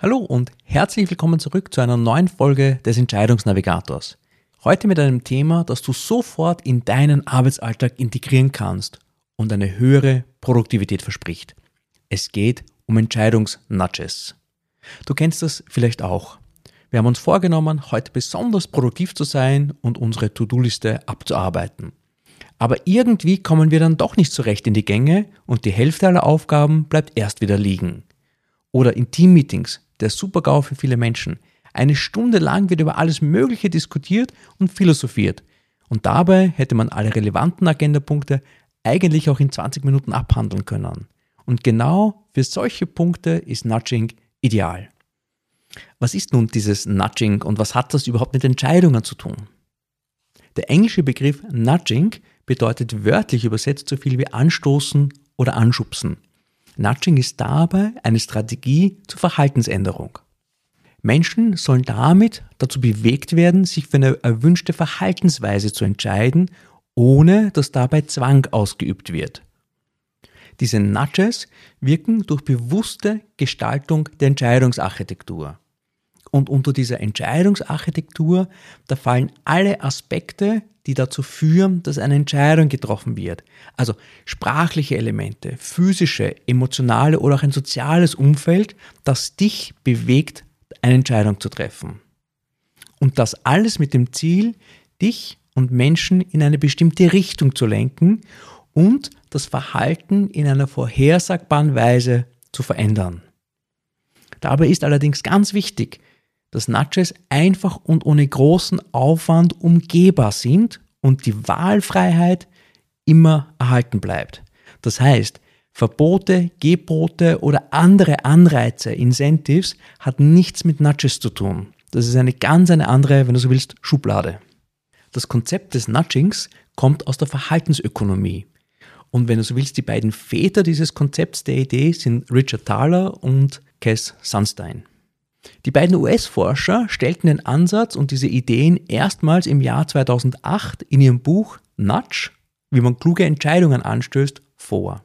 Hallo und herzlich willkommen zurück zu einer neuen Folge des Entscheidungsnavigators. Heute mit einem Thema, das du sofort in deinen Arbeitsalltag integrieren kannst und eine höhere Produktivität verspricht. Es geht um Entscheidungsnudges. Du kennst das vielleicht auch. Wir haben uns vorgenommen, heute besonders produktiv zu sein und unsere To-Do-Liste abzuarbeiten. Aber irgendwie kommen wir dann doch nicht so recht in die Gänge und die Hälfte aller Aufgaben bleibt erst wieder liegen. Oder in Teammeetings der Supergau für viele Menschen. Eine Stunde lang wird über alles Mögliche diskutiert und philosophiert. Und dabei hätte man alle relevanten Agendapunkte eigentlich auch in 20 Minuten abhandeln können. Und genau für solche Punkte ist Nudging ideal. Was ist nun dieses Nudging und was hat das überhaupt mit Entscheidungen zu tun? Der englische Begriff Nudging bedeutet wörtlich übersetzt so viel wie anstoßen oder anschubsen. Nudging ist dabei eine Strategie zur Verhaltensänderung. Menschen sollen damit dazu bewegt werden, sich für eine erwünschte Verhaltensweise zu entscheiden, ohne dass dabei Zwang ausgeübt wird. Diese Nudges wirken durch bewusste Gestaltung der Entscheidungsarchitektur. Und unter dieser Entscheidungsarchitektur, da fallen alle Aspekte, die dazu führen, dass eine Entscheidung getroffen wird. Also sprachliche Elemente, physische, emotionale oder auch ein soziales Umfeld, das dich bewegt, eine Entscheidung zu treffen. Und das alles mit dem Ziel, dich und Menschen in eine bestimmte Richtung zu lenken und das Verhalten in einer vorhersagbaren Weise zu verändern. Dabei ist allerdings ganz wichtig, dass Nudges einfach und ohne großen Aufwand umgehbar sind und die Wahlfreiheit immer erhalten bleibt. Das heißt, Verbote, Gebote oder andere Anreize, Incentives hat nichts mit Nudges zu tun. Das ist eine ganz eine andere, wenn du so willst, Schublade. Das Konzept des Nudgings kommt aus der Verhaltensökonomie. Und wenn du so willst, die beiden Väter dieses Konzepts der Idee sind Richard Thaler und Cass Sunstein. Die beiden US-Forscher stellten den Ansatz und diese Ideen erstmals im Jahr 2008 in ihrem Buch Nudge, wie man kluge Entscheidungen anstößt, vor.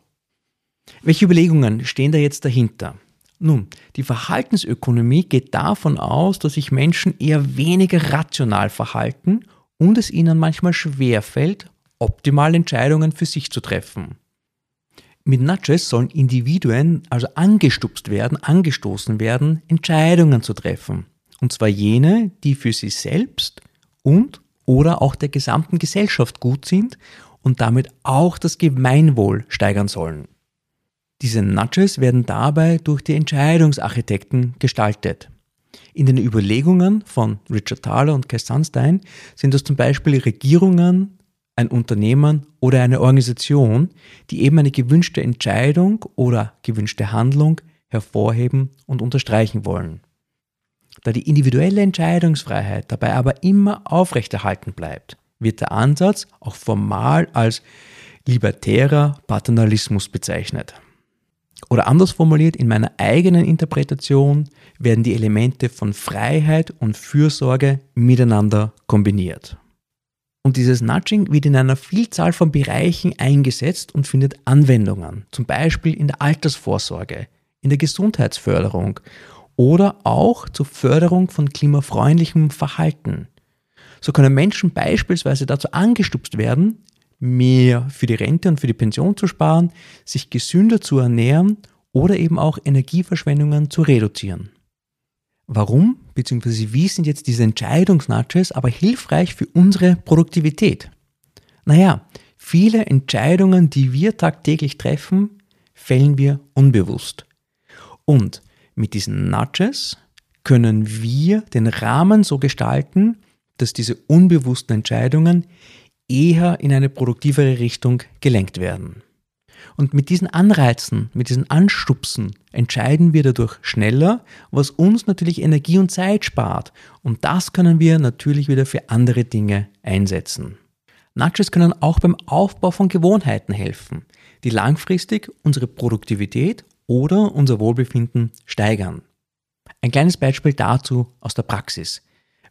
Welche Überlegungen stehen da jetzt dahinter? Nun, die Verhaltensökonomie geht davon aus, dass sich Menschen eher weniger rational verhalten und es ihnen manchmal schwerfällt, optimale Entscheidungen für sich zu treffen. Mit Nudges sollen Individuen also angestupst werden, angestoßen werden, Entscheidungen zu treffen. Und zwar jene, die für sie selbst und oder auch der gesamten Gesellschaft gut sind und damit auch das Gemeinwohl steigern sollen. Diese Nudges werden dabei durch die Entscheidungsarchitekten gestaltet. In den Überlegungen von Richard Thaler und Cass Sunstein sind das zum Beispiel Regierungen, ein Unternehmen oder eine Organisation, die eben eine gewünschte Entscheidung oder gewünschte Handlung hervorheben und unterstreichen wollen. Da die individuelle Entscheidungsfreiheit dabei aber immer aufrechterhalten bleibt, wird der Ansatz auch formal als libertärer Paternalismus bezeichnet. Oder anders formuliert, in meiner eigenen Interpretation werden die Elemente von Freiheit und Fürsorge miteinander kombiniert. Und dieses Nudging wird in einer Vielzahl von Bereichen eingesetzt und findet Anwendungen, zum Beispiel in der Altersvorsorge, in der Gesundheitsförderung oder auch zur Förderung von klimafreundlichem Verhalten. So können Menschen beispielsweise dazu angestupst werden, mehr für die Rente und für die Pension zu sparen, sich gesünder zu ernähren oder eben auch Energieverschwendungen zu reduzieren. Warum bzw. wie sind jetzt diese Entscheidungsnudges aber hilfreich für unsere Produktivität? Naja, viele Entscheidungen, die wir tagtäglich treffen, fällen wir unbewusst. Und mit diesen Nudges können wir den Rahmen so gestalten, dass diese unbewussten Entscheidungen eher in eine produktivere Richtung gelenkt werden. Und mit diesen Anreizen, mit diesen Anstupsen entscheiden wir dadurch schneller, was uns natürlich Energie und Zeit spart. Und das können wir natürlich wieder für andere Dinge einsetzen. Nudges können auch beim Aufbau von Gewohnheiten helfen, die langfristig unsere Produktivität oder unser Wohlbefinden steigern. Ein kleines Beispiel dazu aus der Praxis.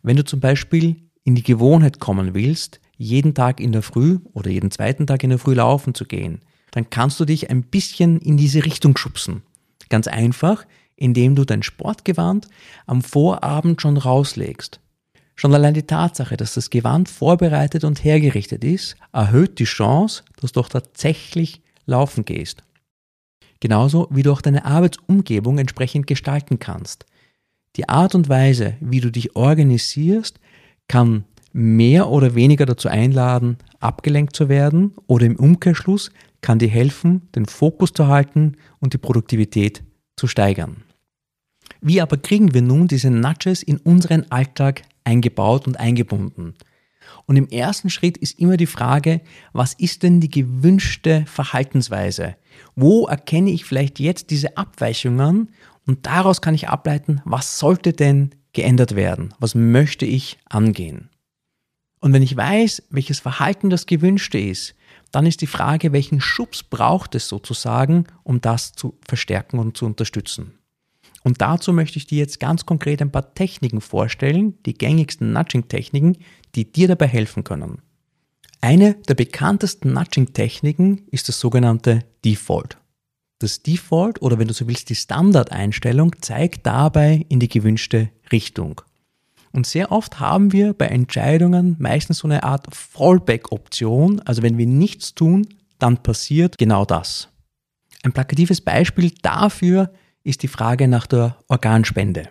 Wenn du zum Beispiel in die Gewohnheit kommen willst, jeden Tag in der Früh oder jeden zweiten Tag in der Früh laufen zu gehen, dann kannst du dich ein bisschen in diese Richtung schubsen. Ganz einfach, indem du dein Sportgewand am Vorabend schon rauslegst. Schon allein die Tatsache, dass das Gewand vorbereitet und hergerichtet ist, erhöht die Chance, dass du auch tatsächlich laufen gehst. Genauso wie du auch deine Arbeitsumgebung entsprechend gestalten kannst. Die Art und Weise, wie du dich organisierst, kann mehr oder weniger dazu einladen, abgelenkt zu werden oder im Umkehrschluss kann dir helfen, den Fokus zu halten und die Produktivität zu steigern. Wie aber kriegen wir nun diese Nudges in unseren Alltag eingebaut und eingebunden? Und im ersten Schritt ist immer die Frage, was ist denn die gewünschte Verhaltensweise? Wo erkenne ich vielleicht jetzt diese Abweichungen und daraus kann ich ableiten, was sollte denn geändert werden? Was möchte ich angehen? Und wenn ich weiß, welches Verhalten das gewünschte ist, dann ist die Frage, welchen Schubs braucht es sozusagen, um das zu verstärken und zu unterstützen. Und dazu möchte ich dir jetzt ganz konkret ein paar Techniken vorstellen, die gängigsten Nudging-Techniken, die dir dabei helfen können. Eine der bekanntesten Nudging-Techniken ist das sogenannte Default. Das Default oder wenn du so willst die Standardeinstellung zeigt dabei in die gewünschte Richtung. Und sehr oft haben wir bei Entscheidungen meistens so eine Art Fallback-Option. Also wenn wir nichts tun, dann passiert genau das. Ein plakatives Beispiel dafür ist die Frage nach der Organspende.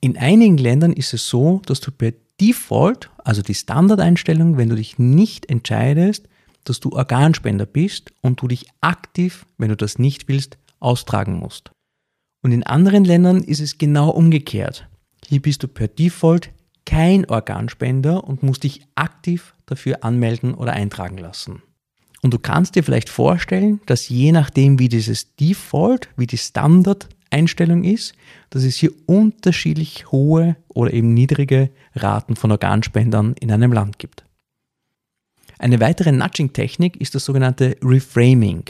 In einigen Ländern ist es so, dass du per Default, also die Standardeinstellung, wenn du dich nicht entscheidest, dass du Organspender bist und du dich aktiv, wenn du das nicht willst, austragen musst. Und in anderen Ländern ist es genau umgekehrt. Hier bist du per Default kein Organspender und musst dich aktiv dafür anmelden oder eintragen lassen. Und du kannst dir vielleicht vorstellen, dass je nachdem, wie dieses Default, wie die Standard-Einstellung ist, dass es hier unterschiedlich hohe oder eben niedrige Raten von Organspendern in einem Land gibt. Eine weitere Nudging-Technik ist das sogenannte Reframing.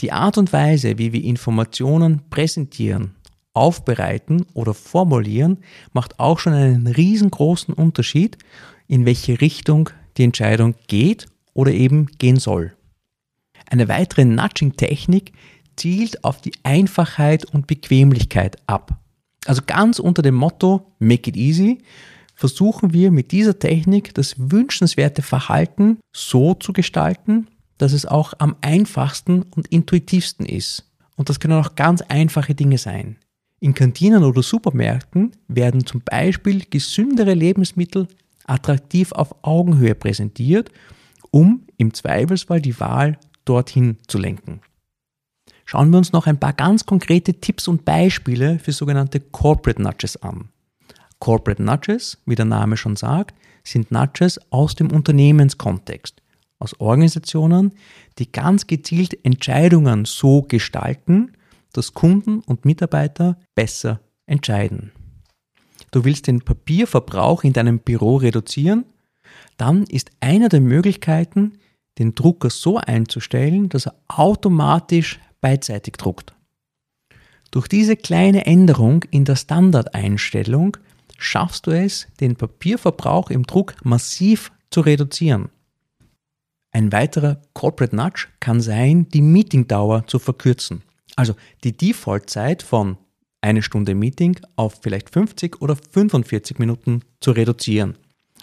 Die Art und Weise, wie wir Informationen präsentieren aufbereiten oder formulieren, macht auch schon einen riesengroßen Unterschied, in welche Richtung die Entscheidung geht oder eben gehen soll. Eine weitere Nudging-Technik zielt auf die Einfachheit und Bequemlichkeit ab. Also ganz unter dem Motto Make it easy versuchen wir mit dieser Technik das wünschenswerte Verhalten so zu gestalten, dass es auch am einfachsten und intuitivsten ist. Und das können auch ganz einfache Dinge sein. In Kantinen oder Supermärkten werden zum Beispiel gesündere Lebensmittel attraktiv auf Augenhöhe präsentiert, um im Zweifelsfall die Wahl dorthin zu lenken. Schauen wir uns noch ein paar ganz konkrete Tipps und Beispiele für sogenannte Corporate Nudges an. Corporate Nudges, wie der Name schon sagt, sind Nudges aus dem Unternehmenskontext, aus Organisationen, die ganz gezielt Entscheidungen so gestalten, dass Kunden und Mitarbeiter besser entscheiden. Du willst den Papierverbrauch in deinem Büro reduzieren? Dann ist eine der Möglichkeiten, den Drucker so einzustellen, dass er automatisch beidseitig druckt. Durch diese kleine Änderung in der Standardeinstellung schaffst du es, den Papierverbrauch im Druck massiv zu reduzieren. Ein weiterer Corporate Nudge kann sein, die Meetingdauer zu verkürzen. Also die Default-Zeit von eine Stunde Meeting auf vielleicht 50 oder 45 Minuten zu reduzieren.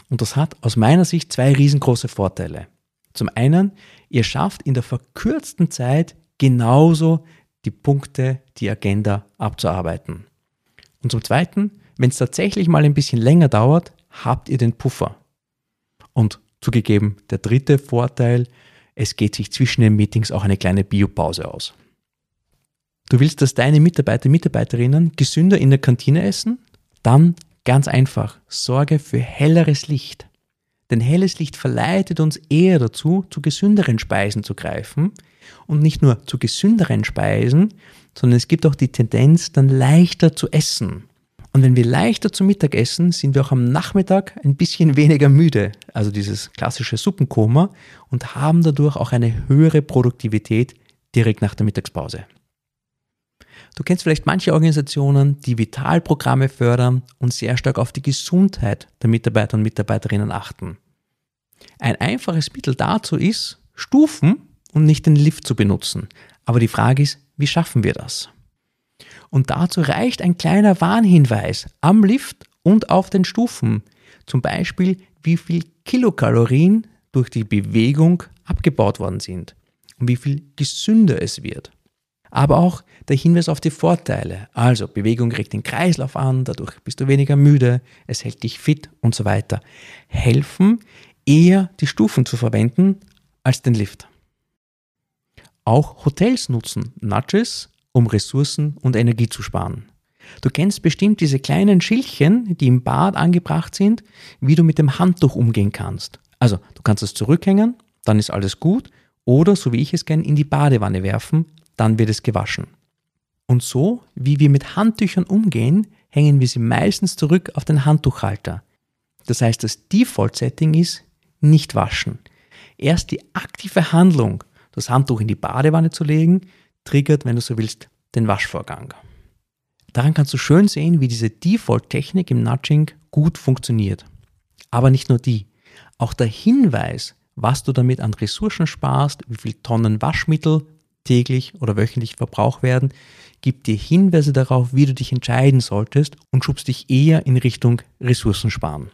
Und das hat aus meiner Sicht zwei riesengroße Vorteile. Zum einen, ihr schafft in der verkürzten Zeit genauso die Punkte, die Agenda abzuarbeiten. Und zum zweiten, wenn es tatsächlich mal ein bisschen länger dauert, habt ihr den Puffer. Und zugegeben, der dritte Vorteil, es geht sich zwischen den Meetings auch eine kleine Biopause aus. Du willst, dass deine Mitarbeiter, Mitarbeiterinnen gesünder in der Kantine essen? Dann ganz einfach, sorge für helleres Licht. Denn helles Licht verleitet uns eher dazu, zu gesünderen Speisen zu greifen, und nicht nur zu gesünderen Speisen, sondern es gibt auch die Tendenz, dann leichter zu essen. Und wenn wir leichter zu Mittag essen, sind wir auch am Nachmittag ein bisschen weniger müde, also dieses klassische Suppenkoma, und haben dadurch auch eine höhere Produktivität direkt nach der Mittagspause. Du kennst vielleicht manche Organisationen, die Vitalprogramme fördern und sehr stark auf die Gesundheit der Mitarbeiter und Mitarbeiterinnen achten. Ein einfaches Mittel dazu ist, Stufen und nicht den Lift zu benutzen. Aber die Frage ist, wie schaffen wir das? Und dazu reicht ein kleiner Warnhinweis am Lift und auf den Stufen. Zum Beispiel, wie viel Kilokalorien durch die Bewegung abgebaut worden sind und wie viel gesünder es wird. Aber auch der Hinweis auf die Vorteile. Also Bewegung regt den Kreislauf an, dadurch bist du weniger müde, es hält dich fit und so weiter. Helfen eher die Stufen zu verwenden als den Lift. Auch Hotels nutzen Nudges, um Ressourcen und Energie zu sparen. Du kennst bestimmt diese kleinen Schildchen, die im Bad angebracht sind, wie du mit dem Handtuch umgehen kannst. Also, du kannst es zurückhängen, dann ist alles gut, oder so wie ich es kenne, in die Badewanne werfen, dann wird es gewaschen. Und so, wie wir mit Handtüchern umgehen, hängen wir sie meistens zurück auf den Handtuchhalter. Das heißt, das Default-Setting ist nicht waschen. Erst die aktive Handlung, das Handtuch in die Badewanne zu legen, triggert, wenn du so willst, den Waschvorgang. Daran kannst du schön sehen, wie diese Default-Technik im Nudging gut funktioniert. Aber nicht nur die. Auch der Hinweis, was du damit an Ressourcen sparst, wie viel Tonnen Waschmittel täglich oder wöchentlich Verbrauch werden, gibt dir Hinweise darauf, wie du dich entscheiden solltest und schubst dich eher in Richtung Ressourcen sparen.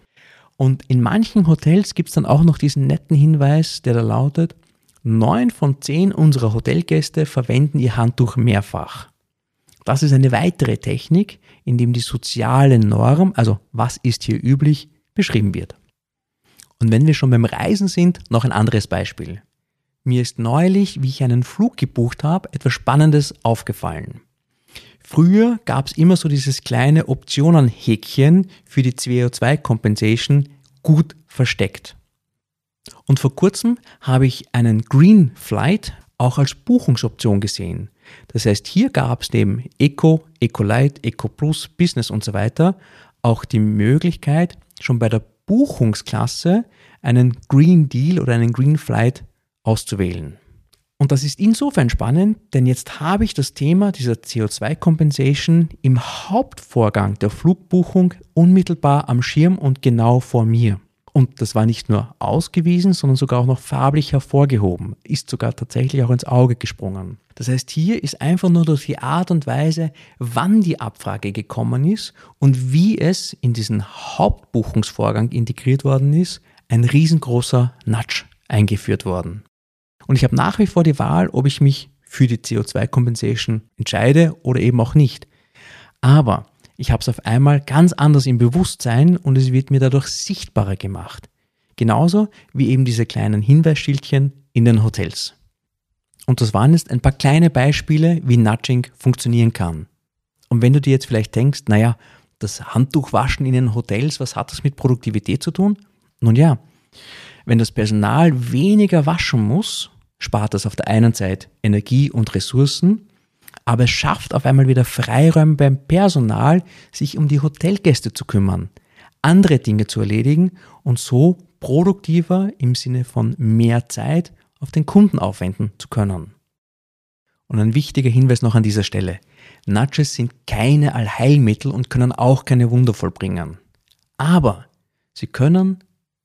Und in manchen Hotels gibt es dann auch noch diesen netten Hinweis, der da lautet, neun von zehn unserer Hotelgäste verwenden ihr Handtuch mehrfach. Das ist eine weitere Technik, in dem die soziale Norm, also was ist hier üblich, beschrieben wird. Und wenn wir schon beim Reisen sind, noch ein anderes Beispiel. Mir ist neulich, wie ich einen Flug gebucht habe, etwas Spannendes aufgefallen. Früher gab es immer so dieses kleine Optionenhäkchen für die CO2-Compensation gut versteckt. Und vor kurzem habe ich einen Green Flight auch als Buchungsoption gesehen. Das heißt, hier gab es neben Eco, Eco Light, Eco Plus, Business und so weiter auch die Möglichkeit, schon bei der Buchungsklasse einen Green Deal oder einen Green Flight auszuwählen. Und das ist insofern spannend, denn jetzt habe ich das Thema dieser CO2-Compensation im Hauptvorgang der Flugbuchung unmittelbar am Schirm und genau vor mir. Und das war nicht nur ausgewiesen, sondern sogar auch noch farblich hervorgehoben, ist sogar tatsächlich auch ins Auge gesprungen. Das heißt, hier ist einfach nur durch die Art und Weise, wann die Abfrage gekommen ist und wie es in diesen Hauptbuchungsvorgang integriert worden ist, ein riesengroßer Nudge eingeführt worden. Und ich habe nach wie vor die Wahl, ob ich mich für die CO2-Compensation entscheide oder eben auch nicht. Aber ich habe es auf einmal ganz anders im Bewusstsein und es wird mir dadurch sichtbarer gemacht. Genauso wie eben diese kleinen Hinweisschildchen in den Hotels. Und das waren jetzt ein paar kleine Beispiele, wie Nudging funktionieren kann. Und wenn du dir jetzt vielleicht denkst, naja, das Handtuchwaschen in den Hotels, was hat das mit Produktivität zu tun? Nun ja, wenn das Personal weniger waschen muss, spart das auf der einen Seite Energie und Ressourcen aber es schafft auf einmal wieder Freiräume beim Personal, sich um die Hotelgäste zu kümmern, andere Dinge zu erledigen und so produktiver im Sinne von mehr Zeit auf den Kunden aufwenden zu können. Und ein wichtiger Hinweis noch an dieser Stelle. Nudges sind keine Allheilmittel und können auch keine Wunder vollbringen. Aber sie können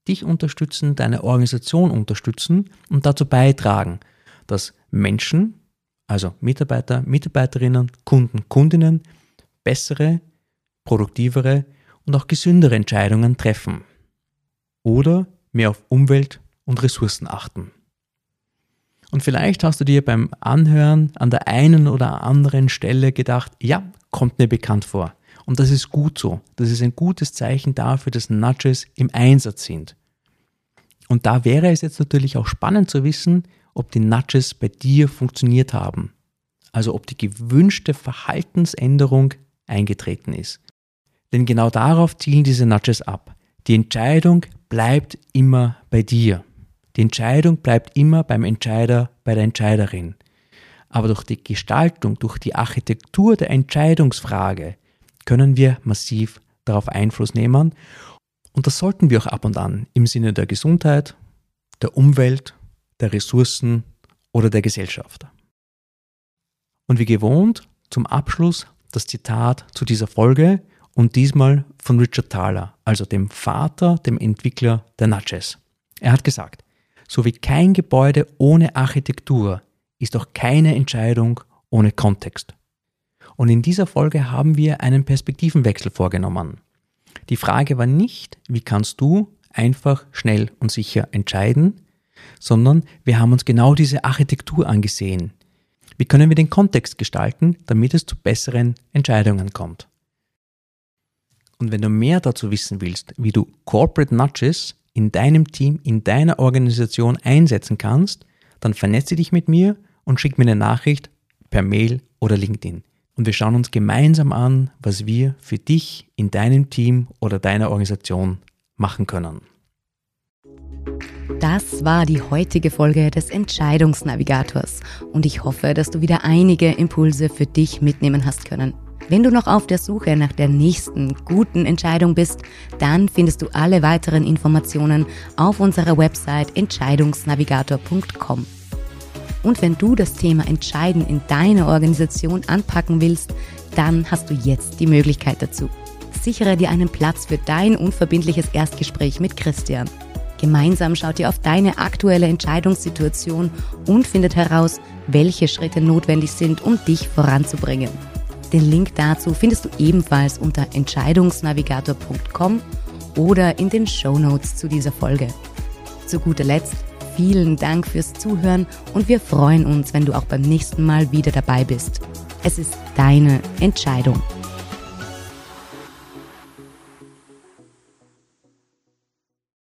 dich unterstützen, deine Organisation unterstützen und dazu beitragen, dass Menschen also Mitarbeiter, Mitarbeiterinnen, Kunden, Kundinnen, bessere, produktivere und auch gesündere Entscheidungen treffen. Oder mehr auf Umwelt und Ressourcen achten. Und vielleicht hast du dir beim Anhören an der einen oder anderen Stelle gedacht, ja, kommt mir bekannt vor. Und das ist gut so. Das ist ein gutes Zeichen dafür, dass Nudges im Einsatz sind. Und da wäre es jetzt natürlich auch spannend zu wissen, ob die Nudges bei dir funktioniert haben. Also ob die gewünschte Verhaltensänderung eingetreten ist. Denn genau darauf zielen diese Nudges ab. Die Entscheidung bleibt immer bei dir. Die Entscheidung bleibt immer beim Entscheider, bei der Entscheiderin. Aber durch die Gestaltung, durch die Architektur der Entscheidungsfrage können wir massiv darauf Einfluss nehmen. Und das sollten wir auch ab und an im Sinne der Gesundheit, der Umwelt, der Ressourcen oder der Gesellschaft. Und wie gewohnt, zum Abschluss das Zitat zu dieser Folge und diesmal von Richard Thaler, also dem Vater, dem Entwickler der Nudges. Er hat gesagt, so wie kein Gebäude ohne Architektur ist auch keine Entscheidung ohne Kontext. Und in dieser Folge haben wir einen Perspektivenwechsel vorgenommen. Die Frage war nicht, wie kannst du einfach, schnell und sicher entscheiden, sondern wir haben uns genau diese Architektur angesehen. Wie können wir den Kontext gestalten, damit es zu besseren Entscheidungen kommt? Und wenn du mehr dazu wissen willst, wie du Corporate Nudges in deinem Team, in deiner Organisation einsetzen kannst, dann vernetze dich mit mir und schick mir eine Nachricht per Mail oder LinkedIn. Und wir schauen uns gemeinsam an, was wir für dich in deinem Team oder deiner Organisation machen können. Das war die heutige Folge des Entscheidungsnavigators und ich hoffe, dass du wieder einige Impulse für dich mitnehmen hast können. Wenn du noch auf der Suche nach der nächsten guten Entscheidung bist, dann findest du alle weiteren Informationen auf unserer Website entscheidungsnavigator.com. Und wenn du das Thema Entscheiden in deiner Organisation anpacken willst, dann hast du jetzt die Möglichkeit dazu. Sichere dir einen Platz für dein unverbindliches Erstgespräch mit Christian. Gemeinsam schaut ihr auf deine aktuelle Entscheidungssituation und findet heraus, welche Schritte notwendig sind, um dich voranzubringen. Den Link dazu findest du ebenfalls unter entscheidungsnavigator.com oder in den Show Notes zu dieser Folge. Zu guter Letzt vielen Dank fürs Zuhören und wir freuen uns, wenn du auch beim nächsten Mal wieder dabei bist. Es ist deine Entscheidung.